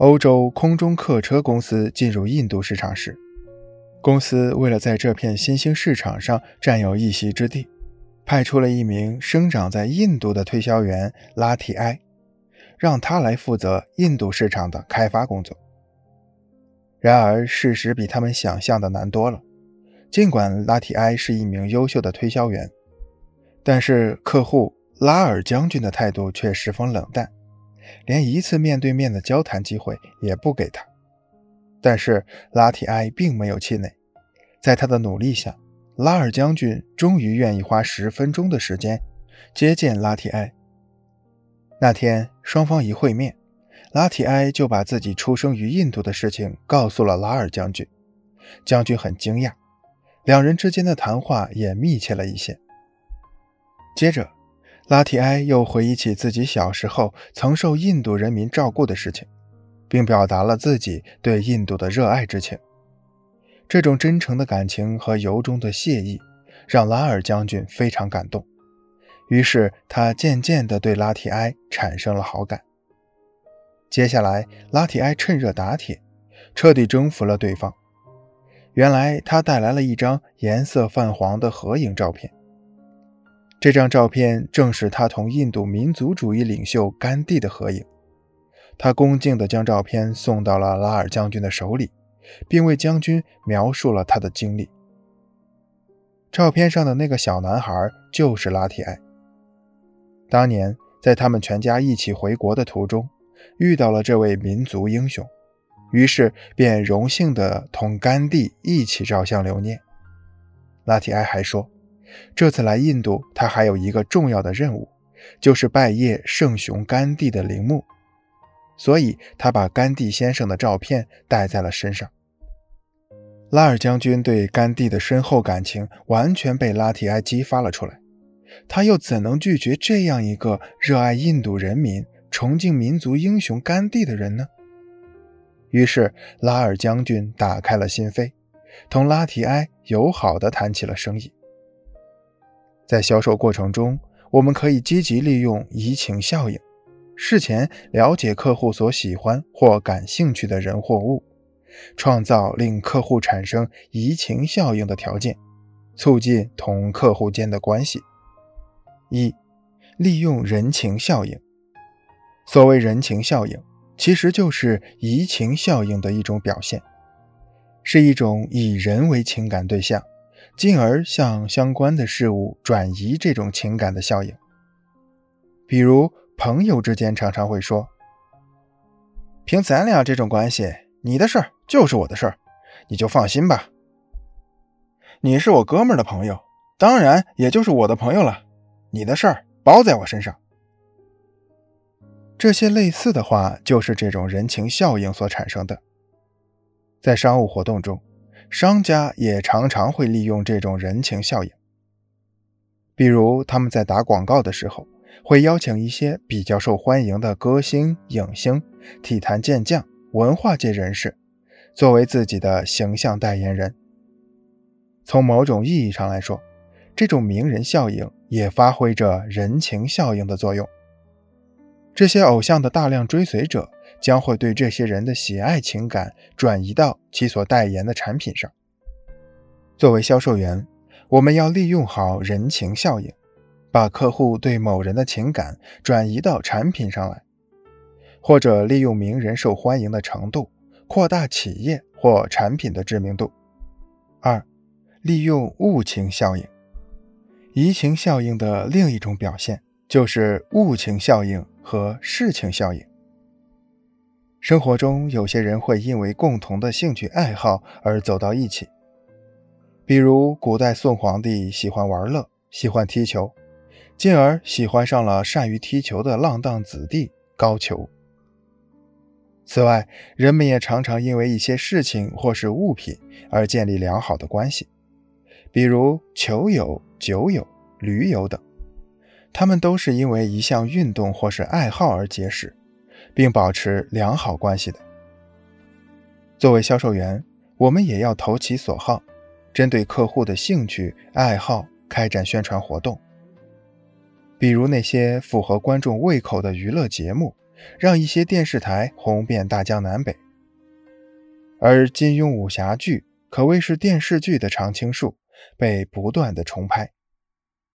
欧洲空中客车公司进入印度市场时，公司为了在这片新兴市场上占有一席之地，派出了一名生长在印度的推销员拉提埃，让他来负责印度市场的开发工作。然而，事实比他们想象的难多了。尽管拉提埃是一名优秀的推销员，但是客户拉尔将军的态度却十分冷淡。连一次面对面的交谈机会也不给他，但是拉提埃并没有气馁，在他的努力下，拉尔将军终于愿意花十分钟的时间接见拉提埃。那天双方一会面，拉提埃就把自己出生于印度的事情告诉了拉尔将军，将军很惊讶，两人之间的谈话也密切了一些。接着。拉提埃又回忆起自己小时候曾受印度人民照顾的事情，并表达了自己对印度的热爱之情。这种真诚的感情和由衷的谢意，让拉尔将军非常感动。于是他渐渐地对拉提埃产生了好感。接下来，拉提埃趁热打铁，彻底征服了对方。原来他带来了一张颜色泛黄的合影照片。这张照片正是他同印度民族主义领袖甘地的合影。他恭敬地将照片送到了拉尔将军的手里，并为将军描述了他的经历。照片上的那个小男孩就是拉提埃。当年在他们全家一起回国的途中，遇到了这位民族英雄，于是便荣幸地同甘地一起照相留念。拉提埃还说。这次来印度，他还有一个重要的任务，就是拜谒圣雄甘地的陵墓，所以他把甘地先生的照片带在了身上。拉尔将军对甘地的深厚感情完全被拉提埃激发了出来，他又怎能拒绝这样一个热爱印度人民、崇敬民族英雄甘地的人呢？于是，拉尔将军打开了心扉，同拉提埃友好地谈起了生意。在销售过程中，我们可以积极利用移情效应，事前了解客户所喜欢或感兴趣的人或物，创造令客户产生移情效应的条件，促进同客户间的关系。一、利用人情效应。所谓人情效应，其实就是移情效应的一种表现，是一种以人为情感对象。进而向相关的事物转移这种情感的效应。比如，朋友之间常常会说：“凭咱俩这种关系，你的事儿就是我的事儿，你就放心吧。你是我哥们儿的朋友，当然也就是我的朋友了，你的事儿包在我身上。”这些类似的话，就是这种人情效应所产生的。在商务活动中。商家也常常会利用这种人情效应，比如他们在打广告的时候，会邀请一些比较受欢迎的歌星、影星、体坛健将、文化界人士，作为自己的形象代言人。从某种意义上来说，这种名人效应也发挥着人情效应的作用。这些偶像的大量追随者。将会对这些人的喜爱情感转移到其所代言的产品上。作为销售员，我们要利用好人情效应，把客户对某人的情感转移到产品上来，或者利用名人受欢迎的程度扩大企业或产品的知名度。二、利用物情效应。移情效应的另一种表现就是物情效应和事情效应。生活中，有些人会因为共同的兴趣爱好而走到一起。比如，古代宋皇帝喜欢玩乐，喜欢踢球，进而喜欢上了善于踢球的浪荡子弟高俅。此外，人们也常常因为一些事情或是物品而建立良好的关系，比如球友、酒友、驴友等，他们都是因为一项运动或是爱好而结识。并保持良好关系的。作为销售员，我们也要投其所好，针对客户的兴趣爱好开展宣传活动。比如那些符合观众胃口的娱乐节目，让一些电视台红遍大江南北。而金庸武侠剧可谓是电视剧的常青树，被不断的重拍。